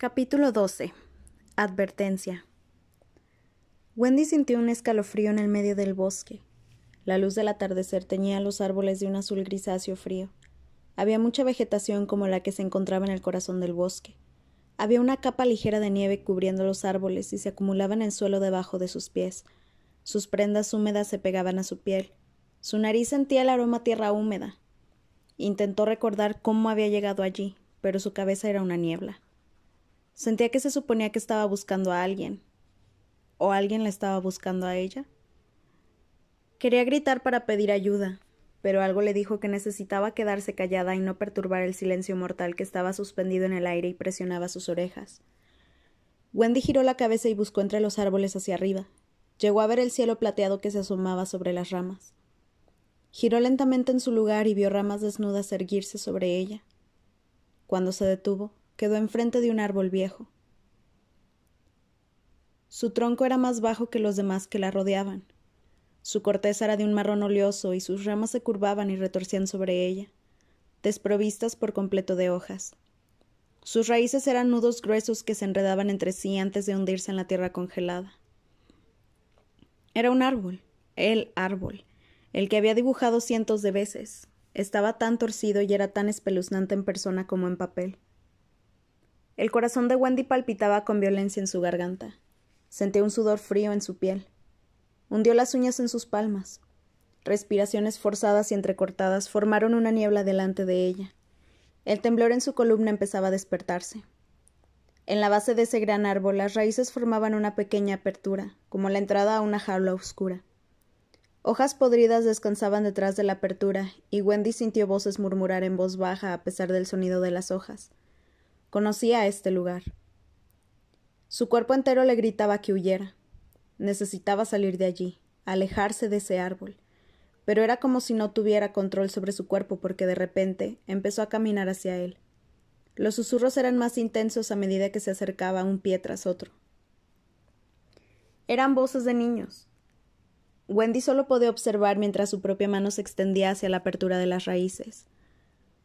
Capítulo 12. Advertencia. Wendy sintió un escalofrío en el medio del bosque. La luz del atardecer teñía los árboles de un azul grisáceo frío. Había mucha vegetación como la que se encontraba en el corazón del bosque. Había una capa ligera de nieve cubriendo los árboles y se acumulaba en el suelo debajo de sus pies. Sus prendas húmedas se pegaban a su piel. Su nariz sentía el aroma tierra húmeda. Intentó recordar cómo había llegado allí, pero su cabeza era una niebla. Sentía que se suponía que estaba buscando a alguien. ¿O alguien la estaba buscando a ella? Quería gritar para pedir ayuda, pero algo le dijo que necesitaba quedarse callada y no perturbar el silencio mortal que estaba suspendido en el aire y presionaba sus orejas. Wendy giró la cabeza y buscó entre los árboles hacia arriba. Llegó a ver el cielo plateado que se asomaba sobre las ramas. Giró lentamente en su lugar y vio ramas desnudas erguirse sobre ella. Cuando se detuvo, quedó enfrente de un árbol viejo. Su tronco era más bajo que los demás que la rodeaban. Su corteza era de un marrón oleoso y sus ramas se curvaban y retorcían sobre ella, desprovistas por completo de hojas. Sus raíces eran nudos gruesos que se enredaban entre sí antes de hundirse en la tierra congelada. Era un árbol, el árbol, el que había dibujado cientos de veces. Estaba tan torcido y era tan espeluznante en persona como en papel. El corazón de Wendy palpitaba con violencia en su garganta. Sentía un sudor frío en su piel. Hundió las uñas en sus palmas. Respiraciones forzadas y entrecortadas formaron una niebla delante de ella. El temblor en su columna empezaba a despertarse. En la base de ese gran árbol las raíces formaban una pequeña apertura, como la entrada a una jaula oscura. Hojas podridas descansaban detrás de la apertura, y Wendy sintió voces murmurar en voz baja a pesar del sonido de las hojas. Conocía este lugar. Su cuerpo entero le gritaba que huyera. Necesitaba salir de allí, alejarse de ese árbol. Pero era como si no tuviera control sobre su cuerpo porque de repente empezó a caminar hacia él. Los susurros eran más intensos a medida que se acercaba un pie tras otro. Eran voces de niños. Wendy solo podía observar mientras su propia mano se extendía hacia la apertura de las raíces.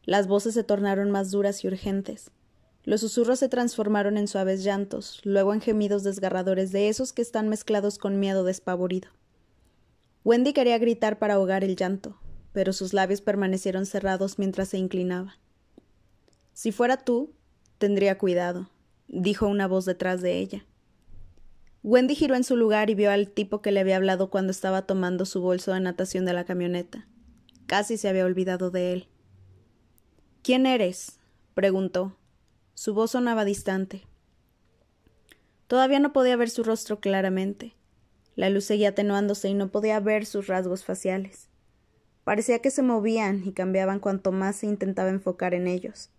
Las voces se tornaron más duras y urgentes. Los susurros se transformaron en suaves llantos, luego en gemidos desgarradores de esos que están mezclados con miedo despavorido. Wendy quería gritar para ahogar el llanto, pero sus labios permanecieron cerrados mientras se inclinaba. Si fuera tú, tendría cuidado, dijo una voz detrás de ella. Wendy giró en su lugar y vio al tipo que le había hablado cuando estaba tomando su bolso de natación de la camioneta. Casi se había olvidado de él. ¿Quién eres? preguntó. Su voz sonaba distante. Todavía no podía ver su rostro claramente. La luz seguía atenuándose y no podía ver sus rasgos faciales. Parecía que se movían y cambiaban cuanto más se intentaba enfocar en ellos.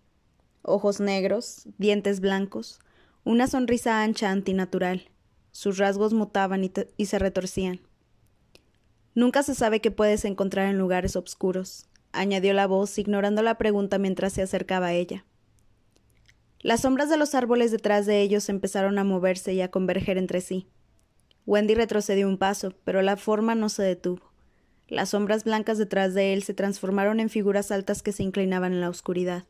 Ojos negros, dientes blancos, una sonrisa ancha antinatural. Sus rasgos mutaban y, se retorcían. Nunca se sabe qué puedes encontrar en lugares oscuros, añadió la voz, ignorando la pregunta mientras se acercaba a ella. Las sombras de los árboles detrás de ellos empezaron a moverse y a converger entre sí. Wendy retrocedió un paso, pero la forma no se detuvo. Las sombras blancas detrás de él se transformaron en figuras altas que se inclinaban en la oscuridad.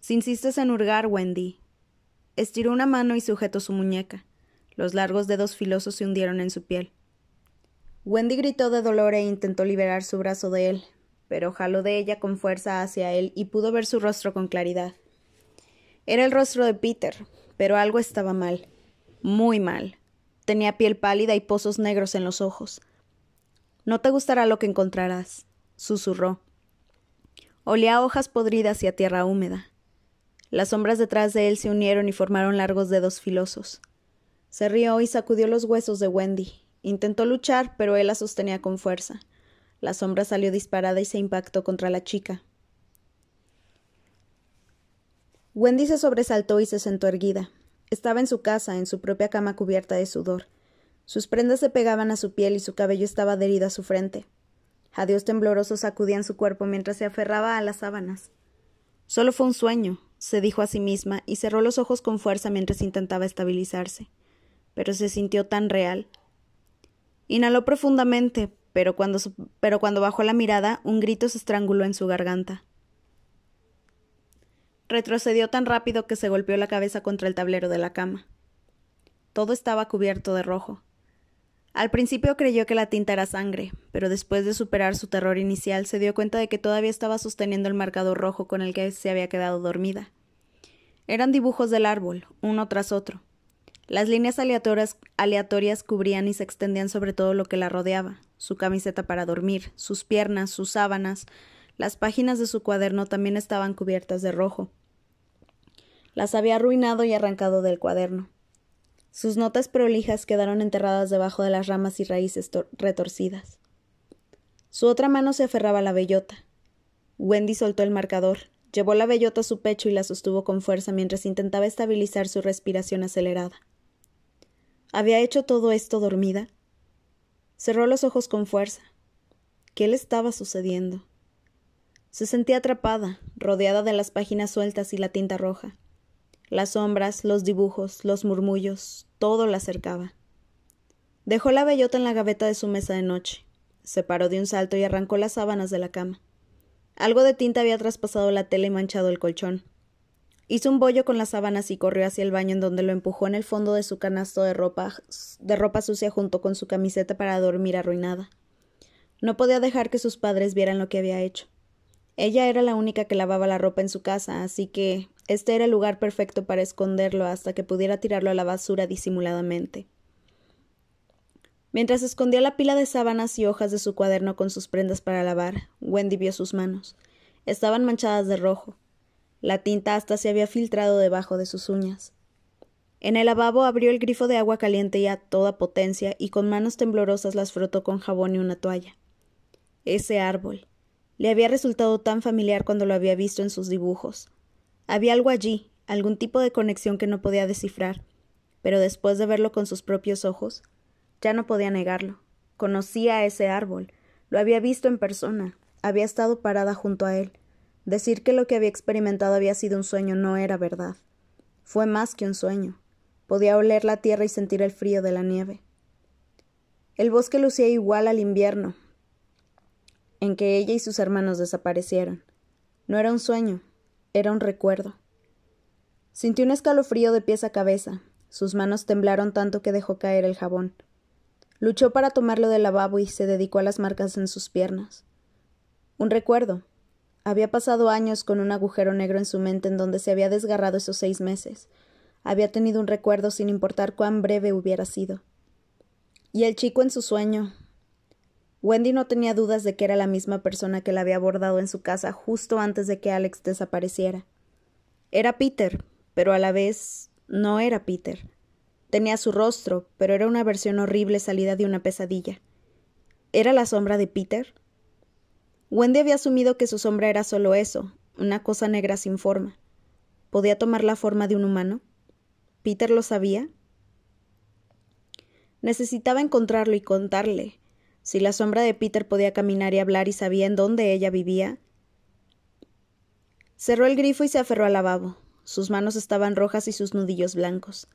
Si insistes en hurgar, Wendy. Estiró una mano y sujetó su muñeca. Los largos dedos filosos se hundieron en su piel. Wendy gritó de dolor e intentó liberar su brazo de él, pero jaló de ella con fuerza hacia él y pudo ver su rostro con claridad. Era el rostro de Peter, pero algo estaba mal. Muy mal. Tenía piel pálida y pozos negros en los ojos. No te gustará lo que encontrarás, susurró. Olía a hojas podridas y a tierra húmeda. Las sombras detrás de él se unieron y formaron largos dedos filosos. Se rió y sacudió los huesos de Wendy. Intentó luchar, pero él la sostenía con fuerza. La sombra salió disparada y se impactó contra la chica. Wendy se sobresaltó y se sentó erguida. Estaba en su casa, en su propia cama cubierta de sudor. Sus prendas se pegaban a su piel y su cabello estaba adherido a su frente. Adiós temblorosos sacudían su cuerpo mientras se aferraba a las sábanas. Solo fue un sueño, se dijo a sí misma, y cerró los ojos con fuerza mientras intentaba estabilizarse. Pero se sintió tan real. Inhaló profundamente, pero cuando, pero cuando bajó la mirada, un grito se estranguló en su garganta. Retrocedió tan rápido que se golpeó la cabeza contra el tablero de la cama. Todo estaba cubierto de rojo. Al principio creyó que la tinta era sangre, pero después de superar su terror inicial se dio cuenta de que todavía estaba sosteniendo el marcador rojo con el que se había quedado dormida. Eran dibujos del árbol, uno tras otro. Las líneas aleatorias, aleatorias cubrían y se extendían sobre todo lo que la rodeaba, su camiseta para dormir, sus piernas, sus sábanas, las páginas de su cuaderno también estaban cubiertas de rojo. Las había arruinado y arrancado del cuaderno. Sus notas prolijas quedaron enterradas debajo de las ramas y raíces retorcidas. Su otra mano se aferraba a la bellota. Wendy soltó el marcador, llevó la bellota a su pecho y la sostuvo con fuerza mientras intentaba estabilizar su respiración acelerada. ¿Había hecho todo esto dormida? Cerró los ojos con fuerza. ¿Qué le estaba sucediendo? Se sentía atrapada, rodeada de las páginas sueltas y la tinta roja. Las sombras, los dibujos, los murmullos, todo la cercaba. Dejó la bellota en la gaveta de su mesa de noche. Se paró de un salto y arrancó las sábanas de la cama. Algo de tinta había traspasado la tela y manchado el colchón. Hizo un bollo con las sábanas y corrió hacia el baño en donde lo empujó en el fondo de su canasto de ropa, de ropa sucia junto con su camiseta para dormir arruinada. No podía dejar que sus padres vieran lo que había hecho. Ella era la única que lavaba la ropa en su casa, así que este era el lugar perfecto para esconderlo hasta que pudiera tirarlo a la basura disimuladamente. Mientras escondía la pila de sábanas y hojas de su cuaderno con sus prendas para lavar, Wendy vio sus manos. Estaban manchadas de rojo. La tinta hasta se había filtrado debajo de sus uñas. En el lavabo abrió el grifo de agua caliente y a toda potencia y con manos temblorosas las frotó con jabón y una toalla. Ese árbol. Le había resultado tan familiar cuando lo había visto en sus dibujos. Había algo allí, algún tipo de conexión que no podía descifrar, pero después de verlo con sus propios ojos, ya no podía negarlo. Conocía a ese árbol, lo había visto en persona, había estado parada junto a él. Decir que lo que había experimentado había sido un sueño no era verdad. Fue más que un sueño. Podía oler la tierra y sentir el frío de la nieve. El bosque lucía igual al invierno, en que ella y sus hermanos desaparecieron. No era un sueño, era un recuerdo. Sintió un escalofrío de pies a cabeza. Sus manos temblaron tanto que dejó caer el jabón. Luchó para tomarlo del lavabo y se dedicó a las marcas en sus piernas. Un recuerdo. Había pasado años con un agujero negro en su mente en donde se había desgarrado esos seis meses. Había tenido un recuerdo sin importar cuán breve hubiera sido. Y el chico en su sueño, Wendy no tenía dudas de que era la misma persona que la había abordado en su casa justo antes de que Alex desapareciera. Era Peter, pero a la vez no era Peter. Tenía su rostro, pero era una versión horrible salida de una pesadilla. ¿Era la sombra de Peter? Wendy había asumido que su sombra era solo eso, una cosa negra sin forma. ¿Podía tomar la forma de un humano? ¿Peter lo sabía? Necesitaba encontrarlo y contarle, si la sombra de Peter podía caminar y hablar y sabía en dónde ella vivía. Cerró el grifo y se aferró al lavabo. Sus manos estaban rojas y sus nudillos blancos.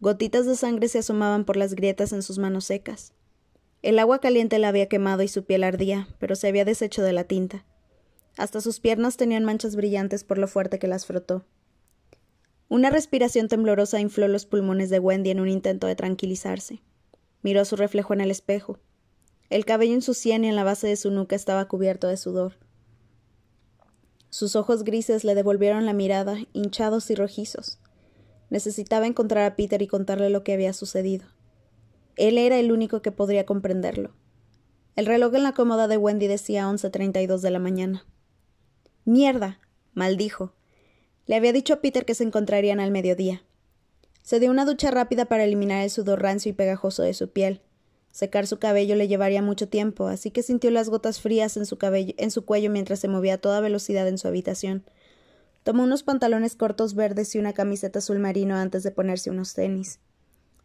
Gotitas de sangre se asomaban por las grietas en sus manos secas. El agua caliente la había quemado y su piel ardía, pero se había deshecho de la tinta. Hasta sus piernas tenían manchas brillantes por lo fuerte que las frotó. Una respiración temblorosa infló los pulmones de Wendy en un intento de tranquilizarse. Miró su reflejo en el espejo. El cabello en su sien y en la base de su nuca estaba cubierto de sudor. Sus ojos grises le devolvieron la mirada, hinchados y rojizos. Necesitaba encontrar a Peter y contarle lo que había sucedido. Él era el único que podría comprenderlo. El reloj en la cómoda de Wendy decía once treinta y dos de la mañana. Mierda. maldijo. Le había dicho a Peter que se encontrarían al mediodía. Se dio una ducha rápida para eliminar el sudor rancio y pegajoso de su piel, Secar su cabello le llevaría mucho tiempo, así que sintió las gotas frías en su, cabello, en su cuello mientras se movía a toda velocidad en su habitación. Tomó unos pantalones cortos verdes y una camiseta azul marino antes de ponerse unos tenis.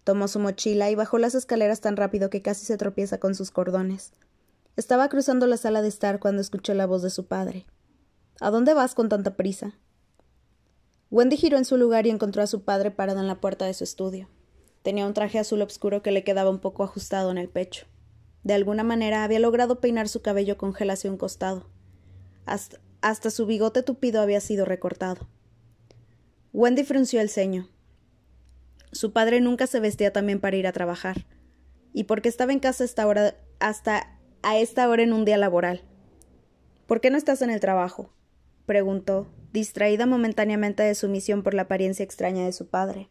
Tomó su mochila y bajó las escaleras tan rápido que casi se tropieza con sus cordones. Estaba cruzando la sala de estar cuando escuchó la voz de su padre. ¿A dónde vas con tanta prisa? Wendy giró en su lugar y encontró a su padre parado en la puerta de su estudio. Tenía un traje azul oscuro que le quedaba un poco ajustado en el pecho. De alguna manera había logrado peinar su cabello con gel hacia un costado. Hasta, su bigote tupido había sido recortado. Wendy frunció el ceño. Su padre nunca se vestía también para ir a trabajar. ¿Y por qué estaba en casa hasta a esta hora en un día laboral? ¿Por qué no estás en el trabajo? preguntó, distraída momentáneamente de su misión por la apariencia extraña de su padre.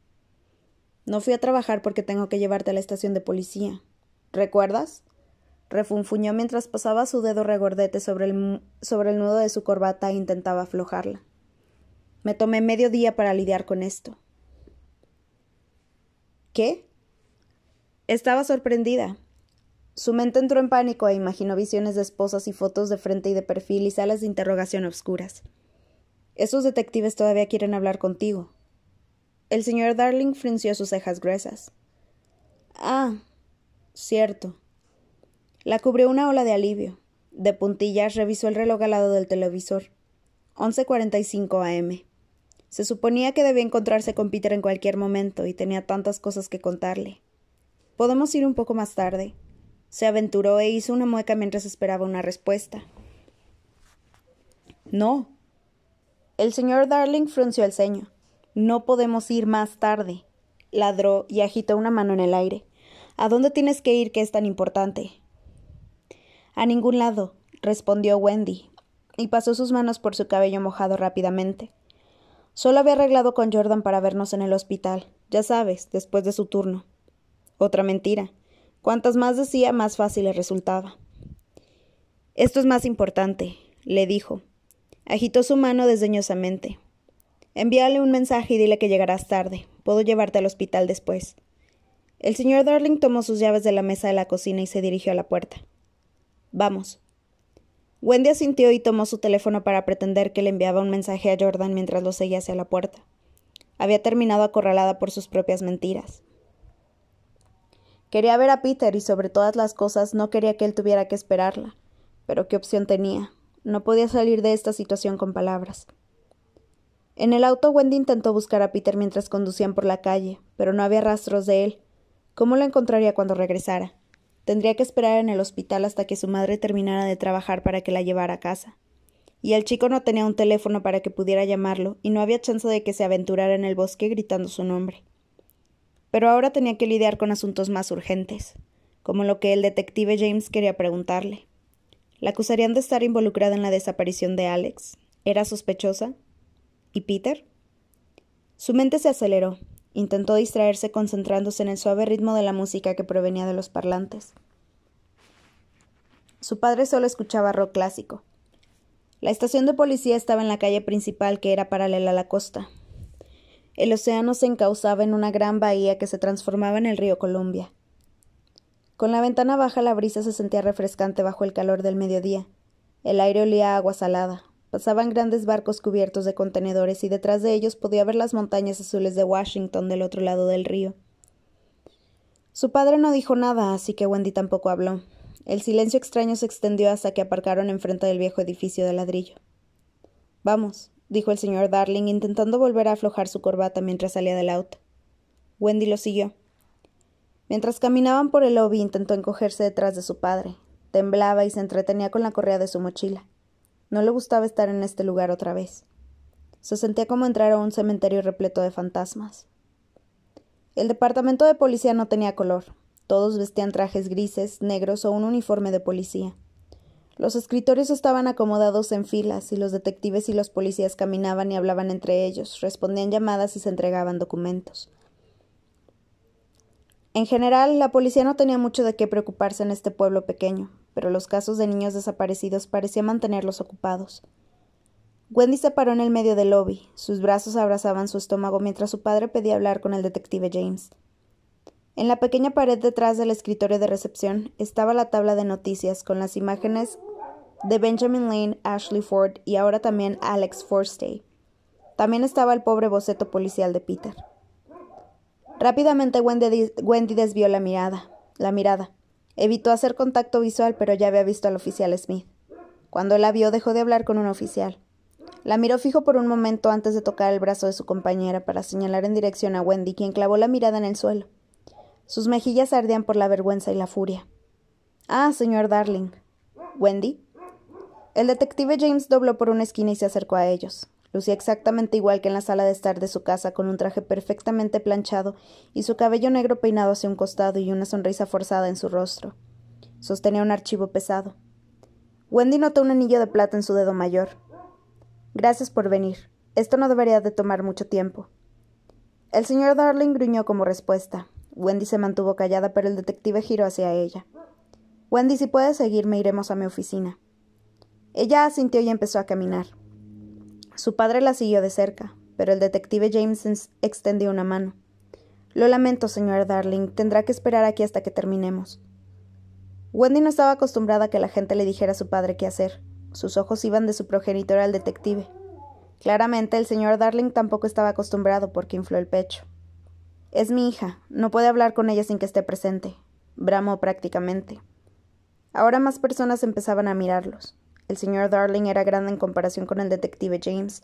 No fui a trabajar porque tengo que llevarte a la estación de policía. ¿Recuerdas? refunfuñó mientras pasaba su dedo regordete sobre el, sobre el nudo de su corbata e intentaba aflojarla. Me tomé medio día para lidiar con esto. ¿Qué? Estaba sorprendida. Su mente entró en pánico e imaginó visiones de esposas y fotos de frente y de perfil y salas de interrogación oscuras. Esos detectives todavía quieren hablar contigo. El señor Darling frunció sus cejas gruesas. Ah, cierto. La cubrió una ola de alivio. De puntillas revisó el reloj al lado del televisor. 11.45 am. Se suponía que debía encontrarse con Peter en cualquier momento y tenía tantas cosas que contarle. Podemos ir un poco más tarde. Se aventuró e hizo una mueca mientras esperaba una respuesta. No. El señor Darling frunció el ceño. No podemos ir más tarde. Ladró y agitó una mano en el aire. ¿A dónde tienes que ir que es tan importante? A ningún lado, respondió Wendy, y pasó sus manos por su cabello mojado rápidamente. Solo había arreglado con Jordan para vernos en el hospital, ya sabes, después de su turno. Otra mentira. Cuantas más decía, más fácil le resultaba. Esto es más importante, le dijo. Agitó su mano desdeñosamente. Envíale un mensaje y dile que llegarás tarde. Puedo llevarte al hospital después. El señor Darling tomó sus llaves de la mesa de la cocina y se dirigió a la puerta. Vamos. Wendy asintió y tomó su teléfono para pretender que le enviaba un mensaje a Jordan mientras lo seguía hacia la puerta. Había terminado acorralada por sus propias mentiras. Quería ver a Peter y sobre todas las cosas no quería que él tuviera que esperarla. Pero qué opción tenía. No podía salir de esta situación con palabras. En el auto Wendy intentó buscar a Peter mientras conducían por la calle, pero no había rastros de él. ¿Cómo lo encontraría cuando regresara? Tendría que esperar en el hospital hasta que su madre terminara de trabajar para que la llevara a casa. Y el chico no tenía un teléfono para que pudiera llamarlo, y no había chance de que se aventurara en el bosque gritando su nombre. Pero ahora tenía que lidiar con asuntos más urgentes, como lo que el detective James quería preguntarle. ¿La acusarían de estar involucrada en la desaparición de Alex? ¿Era sospechosa? ¿Y Peter? Su mente se aceleró, Intentó distraerse concentrándose en el suave ritmo de la música que provenía de los parlantes. Su padre solo escuchaba rock clásico. La estación de policía estaba en la calle principal que era paralela a la costa. El océano se encauzaba en una gran bahía que se transformaba en el río Columbia. Con la ventana baja la brisa se sentía refrescante bajo el calor del mediodía. El aire olía a agua salada, Pasaban grandes barcos cubiertos de contenedores y detrás de ellos podía ver las montañas azules de Washington del otro lado del río. Su padre no dijo nada, así que Wendy tampoco habló. El silencio extraño se extendió hasta que aparcaron enfrente del viejo edificio de ladrillo. Vamos, dijo el señor Darling, intentando volver a aflojar su corbata mientras salía del auto. Wendy lo siguió. Mientras caminaban por el lobby intentó encogerse detrás de su padre. Temblaba y se entretenía con la correa de su mochila. No le gustaba estar en este lugar otra vez. Se sentía como entrar a un cementerio repleto de fantasmas. El departamento de policía no tenía color. Todos vestían trajes grises, negros o un uniforme de policía. Los escritorios estaban acomodados en filas y los detectives y los policías caminaban y hablaban entre ellos, respondían llamadas y se entregaban documentos. En general, la policía no tenía mucho de qué preocuparse en este pueblo pequeño, pero los casos de niños desaparecidos parecían mantenerlos ocupados. Wendy se paró en el medio del lobby. Sus brazos abrazaban su estómago mientras su padre pedía hablar con el detective James. En la pequeña pared detrás del escritorio de recepción estaba la tabla de noticias con las imágenes de Benjamin Lane, Ashley Ford y ahora también Alex Forstay. También estaba el pobre boceto policial de Peter. Rápidamente Wendy, desvió la mirada. La mirada. Evitó hacer contacto visual, pero ya había visto al oficial Smith. Cuando la vio, dejó de hablar con un oficial. La miró fijo por un momento antes de tocar el brazo de su compañera para señalar en dirección a Wendy, quien clavó la mirada en el suelo. Sus mejillas ardían por la vergüenza y la furia. Ah, señor Darling. ¿Wendy? El detective James dobló por una esquina y se acercó a ellos. Lucía exactamente igual que en la sala de estar de su casa, con un traje perfectamente planchado y su cabello negro peinado hacia un costado y una sonrisa forzada en su rostro. Sostenía un archivo pesado. Wendy notó un anillo de plata en su dedo mayor. Gracias por venir. Esto no debería de tomar mucho tiempo. El señor Darling gruñó como respuesta. Wendy se mantuvo callada, pero el detective giró hacia ella. Wendy, si puedes seguirme, iremos a mi oficina. Ella asintió y empezó a caminar. Su padre la siguió de cerca, pero el detective James extendió una mano. Lo lamento, señor Darling, tendrá que esperar aquí hasta que terminemos. Wendy no estaba acostumbrada a que la gente le dijera a su padre qué hacer. Sus ojos iban de su progenitor al detective. Claramente el señor Darling tampoco estaba acostumbrado porque infló el pecho. Es mi hija, no puede hablar con ella sin que esté presente. Bramó prácticamente. Ahora más personas empezaban a mirarlos. El señor Darling era grande en comparación con el detective James,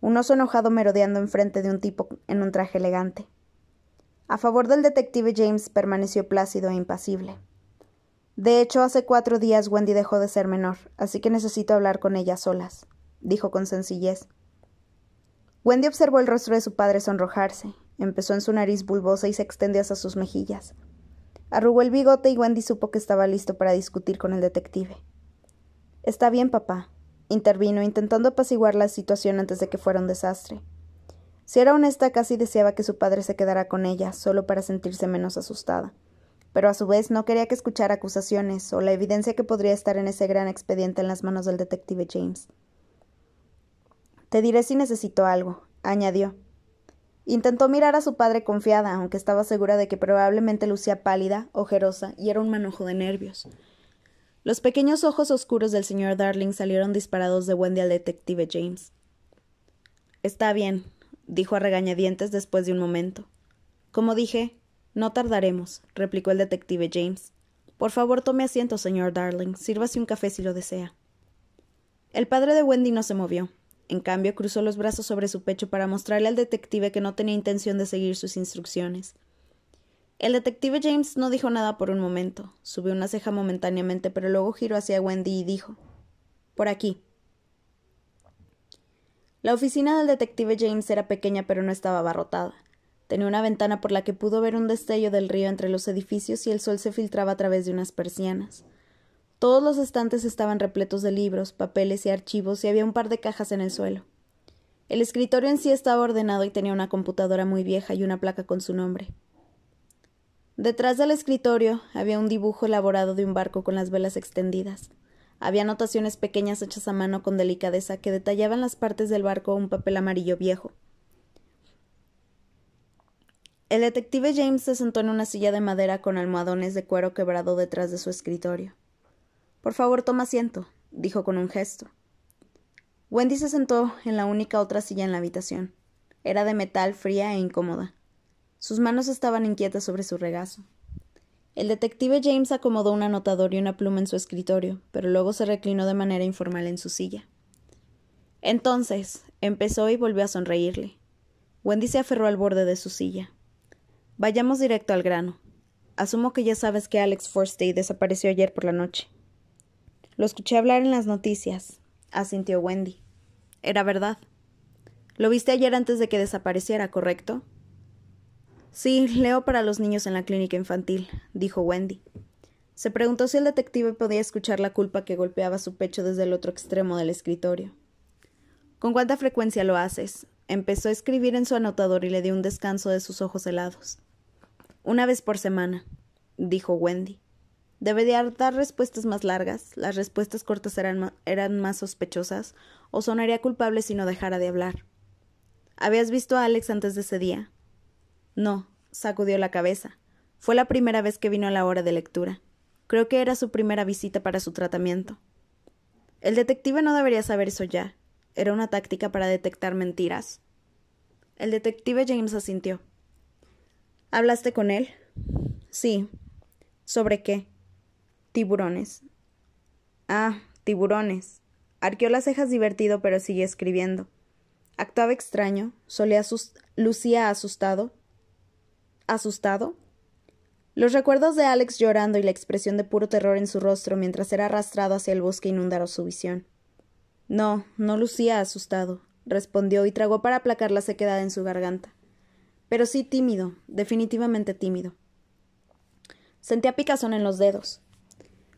un oso enojado merodeando enfrente de un tipo en un traje elegante. A favor del detective James permaneció plácido e impasible. De hecho, hace cuatro días Wendy dejó de ser menor, así que necesito hablar con ella solas, dijo con sencillez. Wendy observó el rostro de su padre sonrojarse, empezó en su nariz bulbosa y se extendió hacia sus mejillas. Arrugó el bigote y Wendy supo que estaba listo para discutir con el detective. Está bien, papá, intervino, intentando apaciguar la situación antes de que fuera un desastre. Si era honesta, casi deseaba que su padre se quedara con ella, solo para sentirse menos asustada. Pero a su vez no quería que escuchara acusaciones o la evidencia que podría estar en ese gran expediente en las manos del detective James. Te diré si necesito algo, añadió. Intentó mirar a su padre confiada, aunque estaba segura de que probablemente lucía pálida, ojerosa y era un manojo de nervios. Los pequeños ojos oscuros del señor Darling salieron disparados de Wendy al detective James. Está bien, dijo a regañadientes después de un momento. Como dije, no tardaremos, replicó el detective James. Por favor, tome asiento, señor Darling. Sírvase un café si lo desea. El padre de Wendy no se movió. En cambio, cruzó los brazos sobre su pecho para mostrarle al detective que no tenía intención de seguir sus instrucciones. El detective James no dijo nada por un momento. Subió una ceja momentáneamente, pero luego giró hacia Wendy y dijo Por aquí. La oficina del detective James era pequeña, pero no estaba abarrotada. Tenía una ventana por la que pudo ver un destello del río entre los edificios y el sol se filtraba a través de unas persianas. Todos los estantes estaban repletos de libros, papeles y archivos y había un par de cajas en el suelo. El escritorio en sí estaba ordenado y tenía una computadora muy vieja y una placa con su nombre. Detrás del escritorio había un dibujo elaborado de un barco con las velas extendidas. Había anotaciones pequeñas hechas a mano con delicadeza que detallaban las partes del barco un papel amarillo viejo. El detective James se sentó en una silla de madera con almohadones de cuero quebrado detrás de su escritorio. Por favor, toma asiento, dijo con un gesto. Wendy se sentó en la única otra silla en la habitación. Era de metal fría e incómoda. Sus manos estaban inquietas sobre su regazo. El detective James acomodó un anotador y una pluma en su escritorio, pero luego se reclinó de manera informal en su silla. Entonces, empezó y volvió a sonreírle. Wendy se aferró al borde de su silla. Vayamos directo al grano. Asumo que ya sabes que Alex Forstey desapareció ayer por la noche. Lo escuché hablar en las noticias, asintió Wendy. Era verdad. Lo viste ayer antes de que desapareciera, ¿correcto? Sí, leo para los niños en la clínica infantil, dijo Wendy. Se preguntó si el detective podía escuchar la culpa que golpeaba su pecho desde el otro extremo del escritorio. ¿Con cuánta frecuencia lo haces? Empezó a escribir en su anotador y le dio un descanso de sus ojos helados. Una vez por semana, dijo Wendy. Debería dar respuestas más largas, las respuestas cortas eran, eran más sospechosas, o sonaría culpable si no dejara de hablar. ¿Habías visto a Alex antes de ese día? No, sacudió la cabeza. Fue la primera vez que vino a la hora de lectura. Creo que era su primera visita para su tratamiento. El detective no debería saber eso ya. ¿Era una táctica para detectar mentiras? El detective James asintió. ¿Hablaste con él? Sí. ¿Sobre qué? Tiburones. Ah, tiburones. Arqueó las cejas divertido, pero siguió escribiendo. Actuaba extraño, solía lucía asustado, asustado? Los recuerdos de Alex llorando y la expresión de puro terror en su rostro mientras era arrastrado hacia el bosque inundaron su visión. No, no lucía asustado, respondió y tragó para aplacar la sequedad en su garganta. Pero sí tímido, definitivamente tímido. Sentía picazón en los dedos.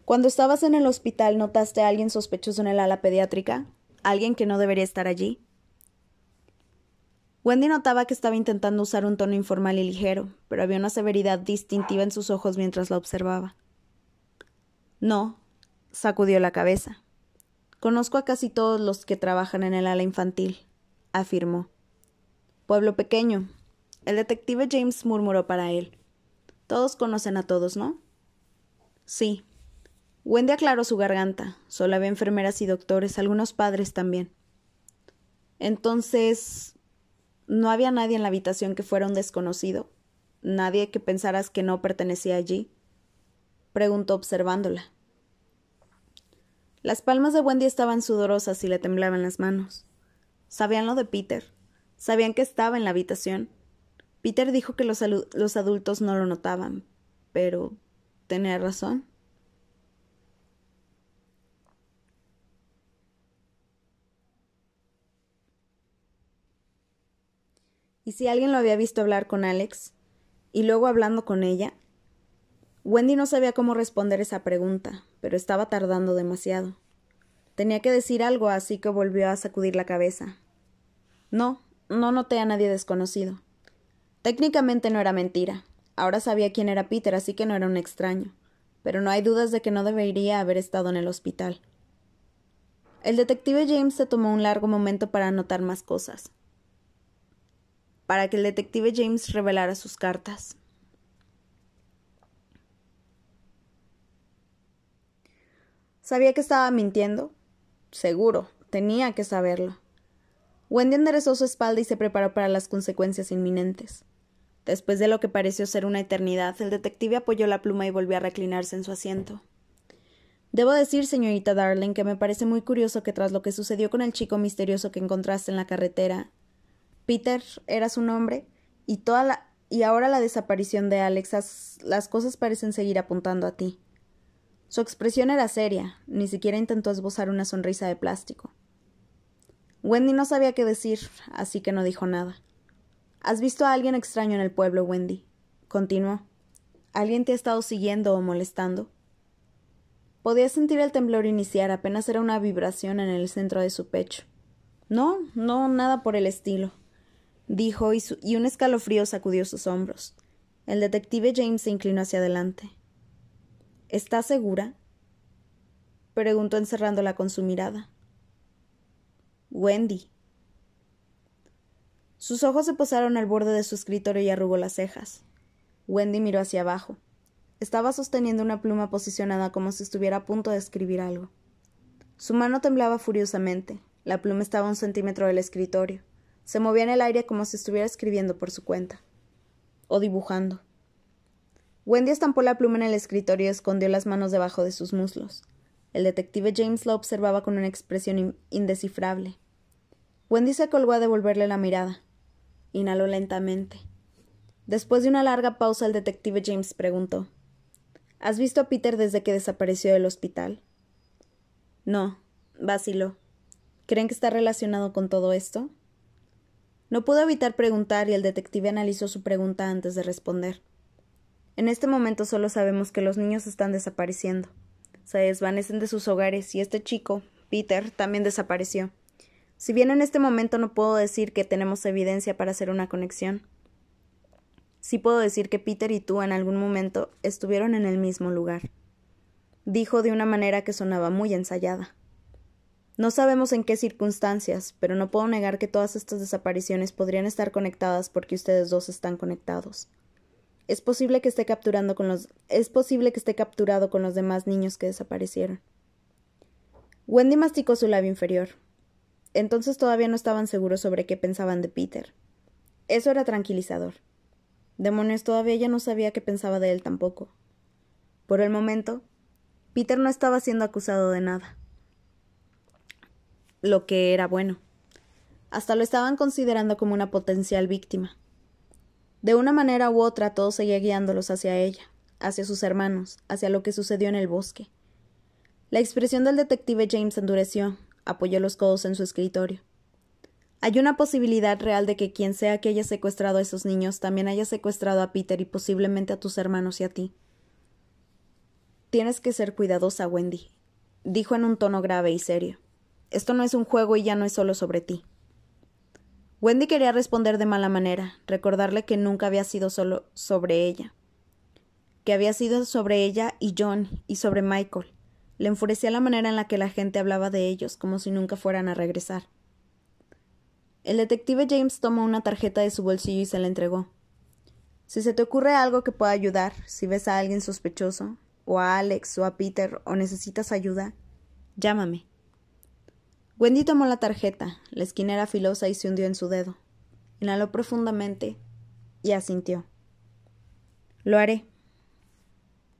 Cuando estabas en el hospital, ¿notaste a alguien sospechoso en el ala pediátrica? ¿Alguien que no debería estar allí? Wendy notaba que estaba intentando usar un tono informal y ligero, pero había una severidad distintiva en sus ojos mientras la observaba. No, sacudió la cabeza. Conozco a casi todos los que trabajan en el ala infantil, afirmó. Pueblo pequeño. El detective James murmuró para él. Todos conocen a todos, ¿no? Sí. Wendy aclaró su garganta. Solo había enfermeras y doctores, algunos padres también. Entonces, ¿no había nadie en la habitación que fuera un desconocido? ¿Nadie que pensaras que no pertenecía allí? preguntó observándola. Las palmas de Wendy estaban sudorosas y le temblaban las manos. Sabían lo de Peter. Sabían que estaba en la habitación. Peter dijo que los, los adultos no lo notaban, pero tenía razón. ¿Y si alguien lo había visto hablar con Alex? Y luego hablando con ella. Wendy no sabía cómo responder esa pregunta, pero estaba tardando demasiado. Tenía que decir algo, así que volvió a sacudir la cabeza. No, no noté a nadie desconocido. Técnicamente no era mentira. Ahora sabía quién era Peter, así que no era un extraño. Pero no hay dudas de que no debería haber estado en el hospital. El detective James se tomó un largo momento para anotar más cosas. Para que el detective James revelara sus cartas. ¿Sabía que estaba mintiendo? Seguro, tenía que saberlo. Wendy enderezó su espalda y se preparó para las consecuencias inminentes. Después de lo que pareció ser una eternidad, el detective apoyó la pluma y volvió a reclinarse en su asiento. Debo decir, señorita Darling, que me parece muy curioso que tras lo que sucedió con el chico misterioso que encontraste en la carretera, Peter era su nombre, y toda la y ahora la desaparición de Alex, las cosas parecen seguir apuntando a ti. Su expresión era seria, ni siquiera intentó esbozar una sonrisa de plástico. Wendy no sabía qué decir, así que no dijo nada. ¿Has visto a alguien extraño en el pueblo, Wendy? continuó. ¿Alguien te ha estado siguiendo o molestando? Podía sentir el temblor iniciar, apenas era una vibración en el centro de su pecho. No, no, nada por el estilo, dijo, y, un escalofrío sacudió sus hombros. El detective James se inclinó hacia adelante. ¿Estás segura? preguntó encerrándola con su mirada. Wendy. Sus ojos se posaron al borde de su escritorio y arrugó las cejas. Wendy miró hacia abajo. Estaba sosteniendo una pluma posicionada como si estuviera a punto de escribir algo. Su mano temblaba furiosamente. La pluma estaba a un centímetro del escritorio. Se movía en el aire como si estuviera escribiendo por su cuenta. O dibujando. Wendy estampó la pluma en el escritorio y escondió las manos debajo de sus muslos. El detective James la observaba con una expresión indescifrable. Wendy se colgó a devolverle la mirada. Inhaló lentamente. Después de una larga pausa, el detective James preguntó ¿Has visto a Peter desde que desapareció del hospital? No, vaciló. ¿Creen que está relacionado con todo esto? No pudo evitar preguntar y el detective analizó su pregunta antes de responder. En este momento solo sabemos que los niños están desapareciendo. Se desvanecen de sus hogares y este chico, Peter, también desapareció. Si bien en este momento no puedo decir que tenemos evidencia para hacer una conexión, sí puedo decir que Peter y tú en algún momento estuvieron en el mismo lugar. Dijo de una manera que sonaba muy ensayada. No sabemos en qué circunstancias, pero no puedo negar que todas estas desapariciones podrían estar conectadas porque ustedes dos están conectados. Es posible que esté capturando con los es posible que esté capturado con los demás niños que desaparecieron. Wendy masticó su labio inferior. Entonces todavía no estaban seguros sobre qué pensaban de Peter. Eso era tranquilizador. Demonios todavía ya no sabía qué pensaba de él tampoco. Por el momento, Peter no estaba siendo acusado de nada. Lo que era bueno. Hasta lo estaban considerando como una potencial víctima. De una manera u otra todo seguía guiándolos hacia ella, hacia sus hermanos, hacia lo que sucedió en el bosque. La expresión del detective James endureció, apoyó los codos en su escritorio. Hay una posibilidad real de que quien sea que haya secuestrado a esos niños también haya secuestrado a Peter y posiblemente a tus hermanos y a ti. Tienes que ser cuidadosa, Wendy, dijo en un tono grave y serio. Esto no es un juego y ya no es solo sobre ti. Wendy quería responder de mala manera, recordarle que nunca había sido solo sobre ella, que había sido sobre ella y John y sobre Michael. Le enfurecía la manera en la que la gente hablaba de ellos, como si nunca fueran a regresar. El detective James tomó una tarjeta de su bolsillo y se la entregó. Si se te ocurre algo que pueda ayudar, si ves a alguien sospechoso, o a Alex, o a Peter, o necesitas ayuda, llámame. Wendy tomó la tarjeta, la esquina era filosa y se hundió en su dedo. Inhaló profundamente y asintió. Lo haré,